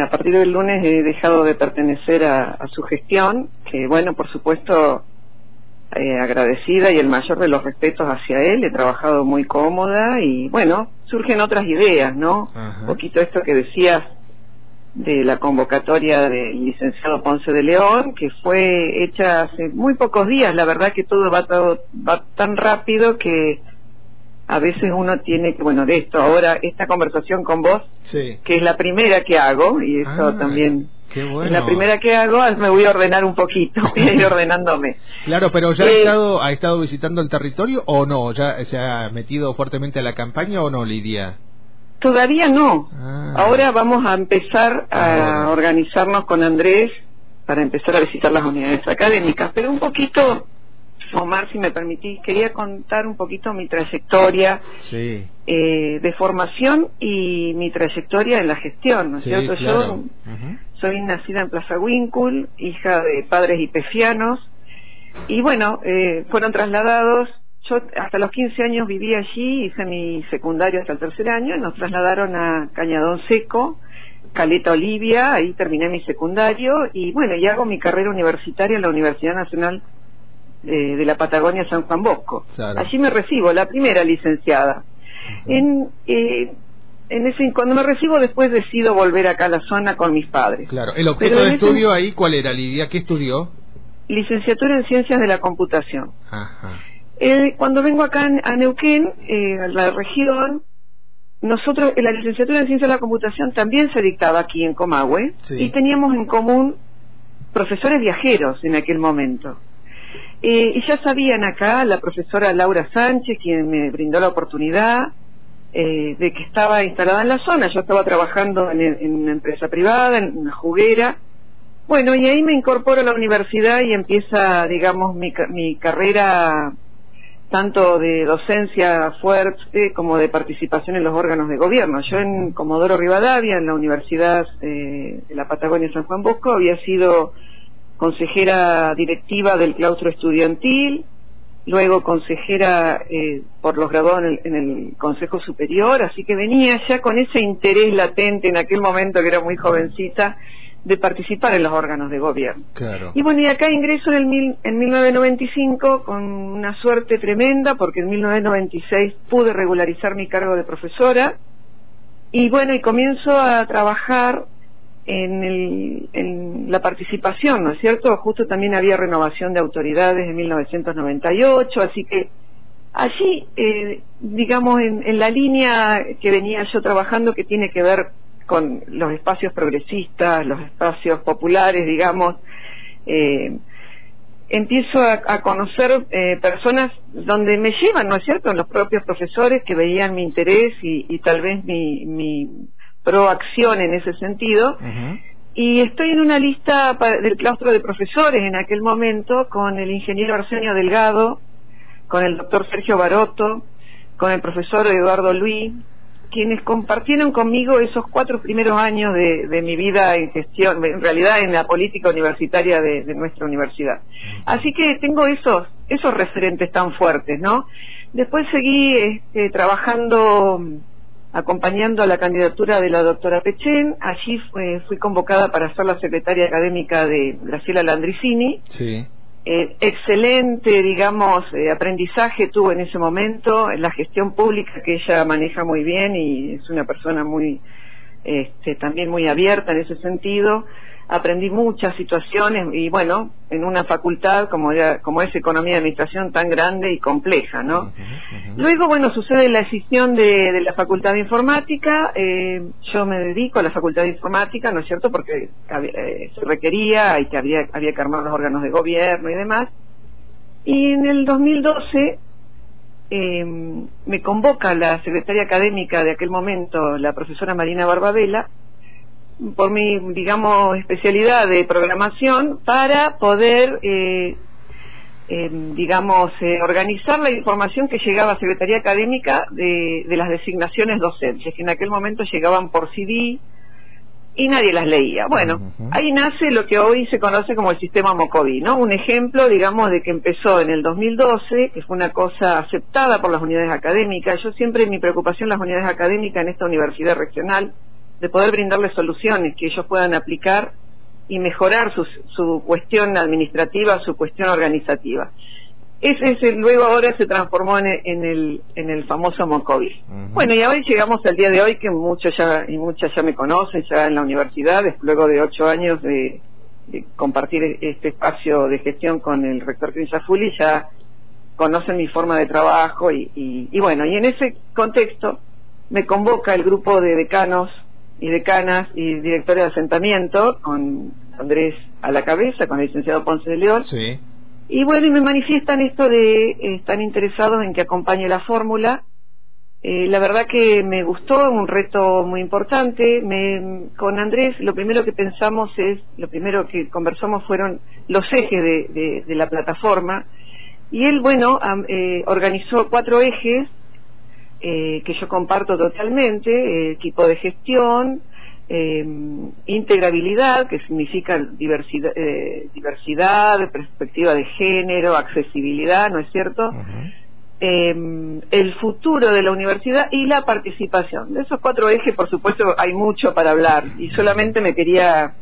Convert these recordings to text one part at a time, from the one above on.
a partir del lunes he dejado de pertenecer a, su gestión, que bueno, por supuesto, eh, agradecida y el mayor de los respetos hacia él, he trabajado muy cómoda y bueno, surgen otras ideas, ¿no? Un poquito esto que decías de la convocatoria del licenciado Ponce de León, que fue hecha hace muy pocos días, la verdad que todo va, todo, va tan rápido que a veces uno tiene que, bueno, de esto, ahora esta conversación con vos, que es la primera que hago, y eso ah, también es la primera que hago, me voy a ordenar un poquito, voy a ir ordenándome. Claro, pero ¿ya ha, eh, estado, ha estado visitando el territorio o no? ¿Ya se ha metido fuertemente a la campaña o no, Lidia? Todavía no. Ah. Ahora vamos a empezar a organizarnos con Andrés para empezar a visitar las unidades académicas, pero un poquito Omar, si me permitís, quería contar un poquito mi trayectoria eh, de formación y mi trayectoria en la gestión, ¿no es cierto? Yo soy nacida en Plaza Winkle, hija de padres hipefianos, y bueno, eh, fueron trasladados, yo hasta los 15 años viví allí, hice mi secundario hasta el tercer año, y nos trasladaron a Cañadón Seco, Caleta Olivia, ahí terminé mi secundario, y bueno, y hago mi carrera universitaria en la Universidad Nacional de la Patagonia San Juan Bosco. Allí me recibo, la primera licenciada. En, eh, en ese, cuando me recibo después decido volver acá a la zona con mis padres. Claro, ¿el objeto de estudio ahí cuál era, Lidia? ¿Qué estudió? Licenciatura en Ciencias de la Computación. Eh, cuando vengo acá a Neuquén, eh, a la región, nosotros, la licenciatura en Ciencias de la Computación también se dictaba aquí en Comahue y teníamos en común profesores viajeros en aquel momento. Eh, y ya sabían acá la profesora Laura Sánchez, quien me brindó la oportunidad eh, de que estaba instalada en la zona. Yo estaba trabajando en, una empresa privada, en una juguera. Bueno, y ahí me incorporo a la universidad y empieza, digamos, mi, mi carrera tanto de docencia fuerte como de participación en los órganos de gobierno. Yo en Comodoro Rivadavia, en la Universidad eh, de la Patagonia San Juan Bosco, había sido consejera directiva del claustro estudiantil, luego consejera eh, por los graduados en el, Consejo Superior, así que venía ya con ese interés latente en aquel momento que era muy jovencita de participar en los órganos de gobierno. Y bueno, y acá ingreso en, el en 1995 con una suerte tremenda porque en 1996 pude regularizar mi cargo de profesora y bueno, y comienzo a trabajar en, el, la participación, ¿no es cierto? Justo también había renovación de autoridades en 1998, así que allí, eh, digamos, en, en, la línea que venía yo trabajando, que tiene que ver con los espacios progresistas, los espacios populares, digamos, eh, empiezo a, conocer eh, personas donde me llevan, ¿no es cierto?, los propios profesores que veían mi interés y, y tal vez mi, mi proacción en ese sentido. Y estoy en una lista del claustro de profesores en aquel momento con el ingeniero Arsenio Delgado, con el doctor Sergio Baroto, con el profesor Eduardo Luis, quienes compartieron conmigo esos cuatro primeros años de, mi vida en gestión, en realidad en la política universitaria de, nuestra universidad. Así que tengo esos, esos referentes tan fuertes, ¿no? Después seguí este, trabajando acompañando a la candidatura de la doctora Pechen. Allí fui convocada para ser la secretaria académica de Graciela Landricini. Sí. Eh, excelente, digamos, eh, aprendizaje tuvo en ese momento, en la gestión pública que ella maneja muy bien y es una persona muy, este, también muy abierta en ese sentido aprendí muchas situaciones y bueno, en una facultad como, como es Economía y Administración tan grande y compleja, ¿no? Luego, bueno, sucede la decisión de, la Facultad de Informática, eh, yo me dedico a la Facultad de Informática, ¿no es cierto?, porque eh, se requería y que había, había que armar los órganos de gobierno y demás. Y en el 2012 eh, me convoca la secretaria académica de aquel momento, la profesora Marina Barbabela, por mi, digamos, especialidad de programación para poder, eh, eh, digamos, eh, organizar la información que llegaba a Secretaría Académica de, de, las designaciones docentes, que en aquel momento llegaban por CD y nadie las leía. Bueno, ahí nace lo que hoy se conoce como el sistema Mocoví, ¿no? Un ejemplo, digamos, de que empezó en el 2012, que fue una cosa aceptada por las unidades académicas. Yo siempre mi preocupación las unidades académicas en esta universidad regional de poder brindarles soluciones que ellos puedan aplicar y mejorar su, su cuestión administrativa, su cuestión organizativa. Ese, ese luego ahora se transformó en, el, en el famoso Mocovis. Bueno, y hoy llegamos al día de hoy que muchos ya y muchas ya me conocen, ya en la universidad, luego de ocho años de, compartir este espacio de gestión con el rector Fuli, ya conocen mi forma de trabajo y, y, bueno, y en ese contexto me convoca el grupo de decanos y decanas y directores de asentamiento con Andrés a la cabeza, con el licenciado Ponce de León. Sí y bueno, y me manifiestan esto de eh, están interesados en que acompañe la fórmula. Eh, la verdad que me gustó, un reto muy importante. Me, con Andrés lo primero que pensamos es, lo primero que conversamos fueron los ejes de, de, la plataforma. Y él, bueno, eh, organizó cuatro ejes que yo comparto totalmente, equipo de gestión, eh, integrabilidad, que significa diversidad, eh, diversidad, perspectiva de género, accesibilidad, ¿no es cierto? eh, el futuro de la universidad y la participación. De esos cuatro ejes, por supuesto, hay mucho para hablar y solamente me quería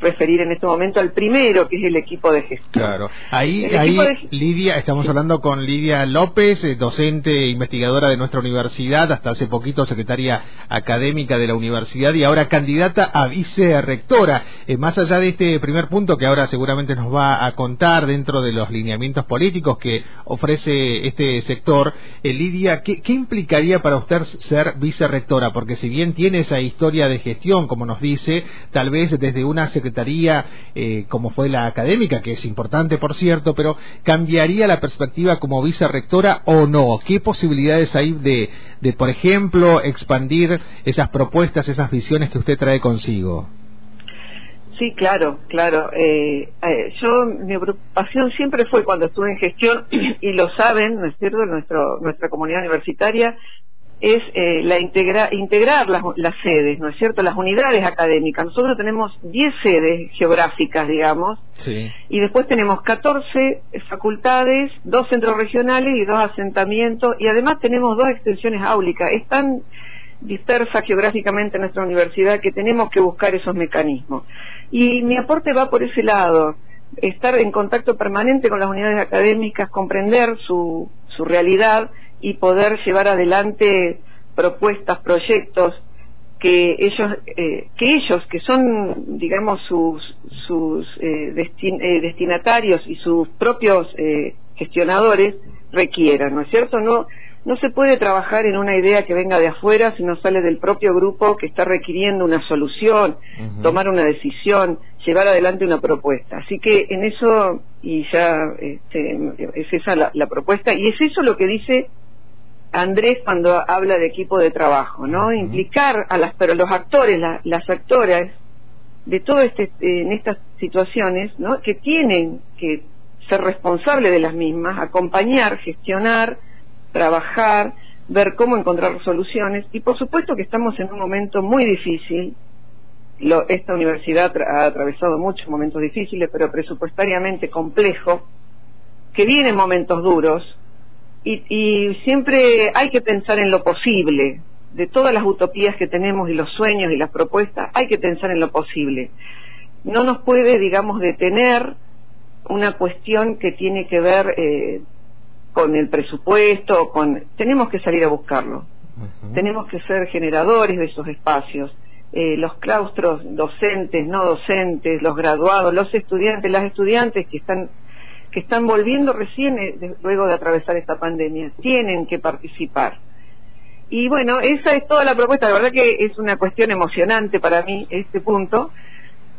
referir en este momento al primero, que es el equipo de gestión. Claro, ahí, ahí Lidia, estamos hablando con Lidia López, eh, docente e investigadora de nuestra universidad, hasta hace poquito secretaria académica de la universidad y ahora candidata a vicerrectora. Eh, más allá de este primer punto que ahora seguramente nos va a contar dentro de los lineamientos políticos que ofrece este sector, eh, Lidia, ¿qué, ¿qué implicaría para usted ser vicerrectora? Porque si bien tiene esa historia de gestión, como nos dice, tal vez desde una secretaría secretaría eh, como fue la académica, que es importante por cierto, pero ¿cambiaría la perspectiva como vicerrectora o no? ¿Qué posibilidades hay de, de, por ejemplo, expandir esas propuestas, esas visiones que usted trae consigo? Sí, claro, claro. Eh, eh, yo, mi preocupación siempre fue cuando estuve en gestión, y lo saben, ¿no es cierto?, Nuestro, nuestra comunidad universitaria, es eh, la integrar las, sedes, ¿no es cierto? Las unidades académicas. Nosotros tenemos 10 sedes geográficas, digamos, y después tenemos 14 facultades, dos centros regionales y dos asentamientos, y además tenemos dos extensiones áulicas. Es tan dispersa geográficamente nuestra universidad que tenemos que buscar esos mecanismos. Y mi aporte va por ese lado, estar en contacto permanente con las unidades académicas, comprender su, su realidad, y poder llevar adelante propuestas, proyectos que ellos, eh, que ellos que son, digamos, sus, sus eh, eh, destinatarios y sus propios gestionadores requieran, ¿no es cierto? No, no se puede trabajar en una idea que venga de afuera si no sale del propio grupo que está requiriendo una solución, tomar una decisión, llevar adelante una propuesta. Así que en eso, y ya este, es esa la, la propuesta, y es eso lo que dice Andrés cuando habla de equipo de trabajo, ¿no? Implicar a las, pero los actores, las actoras de todo este, en estas situaciones, ¿no? Que tienen que ser responsables de las mismas, acompañar, gestionar, trabajar, ver cómo encontrar soluciones y por supuesto que estamos en un momento muy difícil. Lo, esta universidad ha atravesado muchos momentos difíciles, pero presupuestariamente complejo, que vienen momentos duros, y, siempre hay que pensar en lo posible. De todas las utopías que tenemos y los sueños y las propuestas, hay que pensar en lo posible. No nos puede, digamos, detener una cuestión que tiene que ver eh, con el presupuesto, con tenemos que salir a buscarlo. Tenemos que ser generadores de esos espacios. Eh, los claustros docentes, no docentes, los graduados, los estudiantes, las estudiantes que están que están volviendo recién eh, luego de atravesar esta pandemia. Tienen que participar. Y bueno, esa es toda la propuesta. La verdad que es una cuestión emocionante para mí este punto,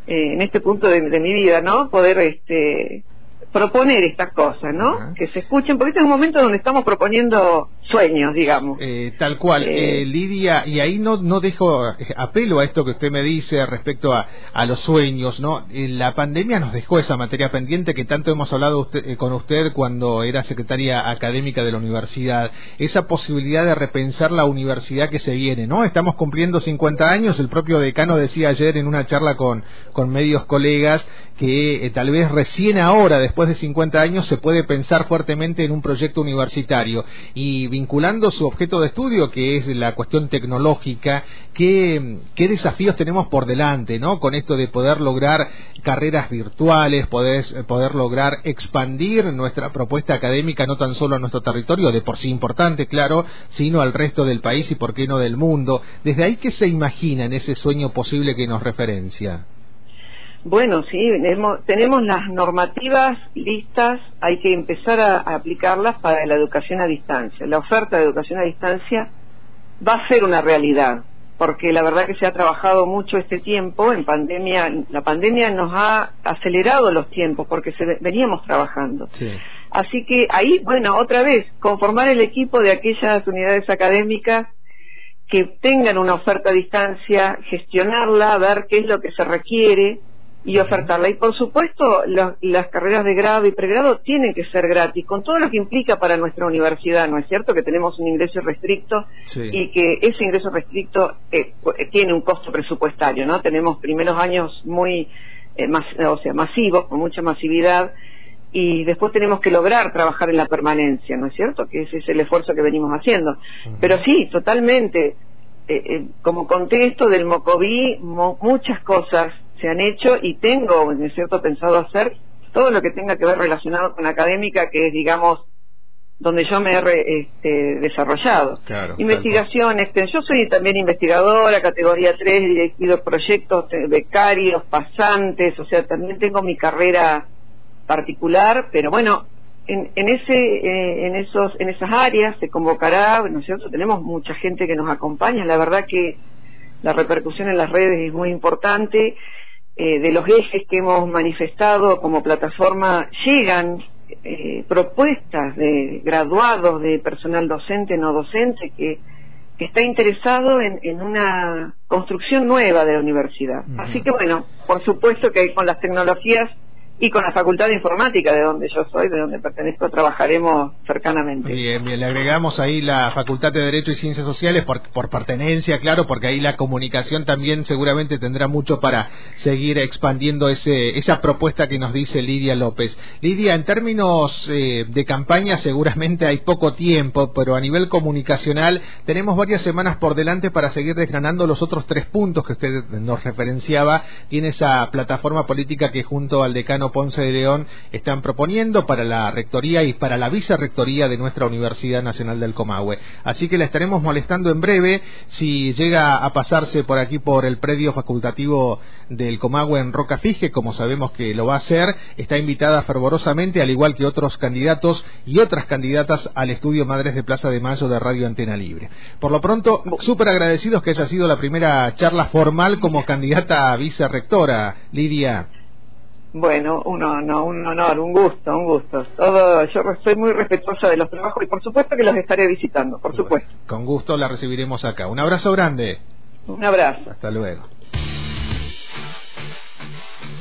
eh, en este punto de, de, mi vida, ¿no? Poder este, proponer estas cosas, ¿no? Que se escuchen, porque este es un momento donde estamos proponiendo sueños, digamos. Eh, tal cual. Eh, eh, Lidia, y ahí no, no dejo apelo a esto que usted me dice respecto a, a los sueños, ¿no? la pandemia nos dejó esa materia pendiente que tanto hemos hablado con usted cuando era secretaria académica de la universidad, esa posibilidad de repensar la universidad que se viene, ¿no? Estamos cumpliendo 50 años, el propio decano decía ayer en una charla con, con medios colegas que tal vez recién ahora, después después de 50 años se puede pensar fuertemente en un proyecto universitario y vinculando su objeto de estudio, que es la cuestión tecnológica, ¿qué, desafíos tenemos por delante, ¿no? Con esto de poder lograr carreras virtuales, poder, poder lograr expandir nuestra propuesta académica no tan solo a nuestro territorio, de por sí importante, claro, sino al resto del país y por qué no del mundo. Desde ahí, ¿qué se imagina en ese sueño posible que nos referencia? Bueno, sí, tenemos, las normativas listas, hay que empezar a, aplicarlas para la educación a distancia. La oferta de educación a distancia va a ser una realidad, porque la verdad que se ha trabajado mucho este tiempo, en pandemia, la pandemia nos ha acelerado los tiempos porque se, veníamos trabajando. Así que ahí, bueno, otra vez, conformar el equipo de aquellas unidades académicas que tengan una oferta a distancia, gestionarla, ver qué es lo que se requiere, y ofertarla. Y por supuesto, las carreras de grado y pregrado tienen que ser gratis, con todo lo que implica para nuestra universidad, ¿no es cierto? Que tenemos un ingreso restricto y que ese ingreso restricto eh, tiene un costo presupuestario, ¿no? Tenemos primeros años muy, eh, o sea, masivos, con mucha masividad, y después tenemos que lograr trabajar en la permanencia, ¿no es cierto? Que ese es el esfuerzo que venimos haciendo. Pero sí, totalmente. Eh, como contexto del Mocoví, muchas cosas se han hecho y tengo, en cierto, pensado hacer todo lo que tenga que ver relacionado con académica, que es, digamos, donde yo me he este, desarrollado. Investigación, este, yo soy también investigadora, categoría 3, he dirigido proyectos, becarios, pasantes, o sea, también tengo mi carrera particular, pero bueno, en, en ese, eh, en esos, en esas áreas se convocará, ¿no es cierto? Tenemos mucha gente que nos acompaña, la verdad que la repercusión en las redes es muy importante eh, de los ejes que hemos manifestado como plataforma llegan eh, propuestas de graduados, de personal docente, no docente, que, está interesado en, una construcción nueva de la universidad. Así que bueno, por supuesto que con las tecnologías y con la Facultad de Informática, de donde yo soy, de donde pertenezco, trabajaremos cercanamente. Bien, bien, le agregamos ahí la Facultad de Derecho y Ciencias Sociales por, por pertenencia, claro, porque ahí la comunicación también seguramente tendrá mucho para seguir expandiendo ese, esa propuesta que nos dice Lidia López. Lidia, en términos eh, de campaña seguramente hay poco tiempo, pero a nivel comunicacional tenemos varias semanas por delante para seguir desgranando los otros tres puntos que usted nos referenciaba. Tiene esa plataforma política que junto al decano Ponce de León están proponiendo para la rectoría y para la vicerrectoría de nuestra Universidad Nacional del Comahue. Así que la estaremos molestando en breve si llega a pasarse por aquí por el predio facultativo del Comahue en Roca Fije, como sabemos que lo va a hacer, está invitada fervorosamente, al igual que otros candidatos y otras candidatas al estudio Madres de Plaza de Mayo de Radio Antena Libre. Por lo pronto, súper agradecidos que haya sido la primera charla formal como candidata a vicerrectora, Lidia. Bueno, un honor, un honor, un gusto, un gusto. Todo, yo soy muy respetuosa de los trabajos y por supuesto que los estaré visitando, por supuesto. Con gusto la recibiremos acá. Un abrazo grande. Un abrazo. Hasta luego.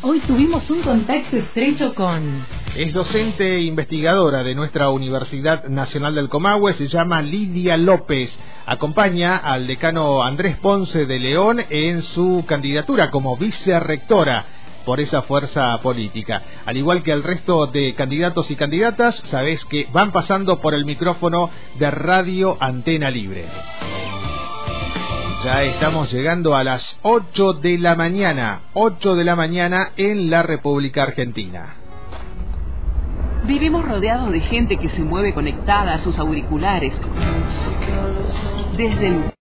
Hoy tuvimos un contacto estrecho con... Es docente e investigadora de nuestra Universidad Nacional del Comahue, se llama Lidia López. Acompaña al decano Andrés Ponce de León en su candidatura como vicerrectora por esa fuerza política. Al igual que el resto de candidatos y candidatas, sabés que van pasando por el micrófono de Radio Antena Libre. Ya estamos llegando a las 8 de la mañana, 8 de la mañana en la República Argentina. Vivimos rodeados de gente que se mueve conectada a sus auriculares. Desde el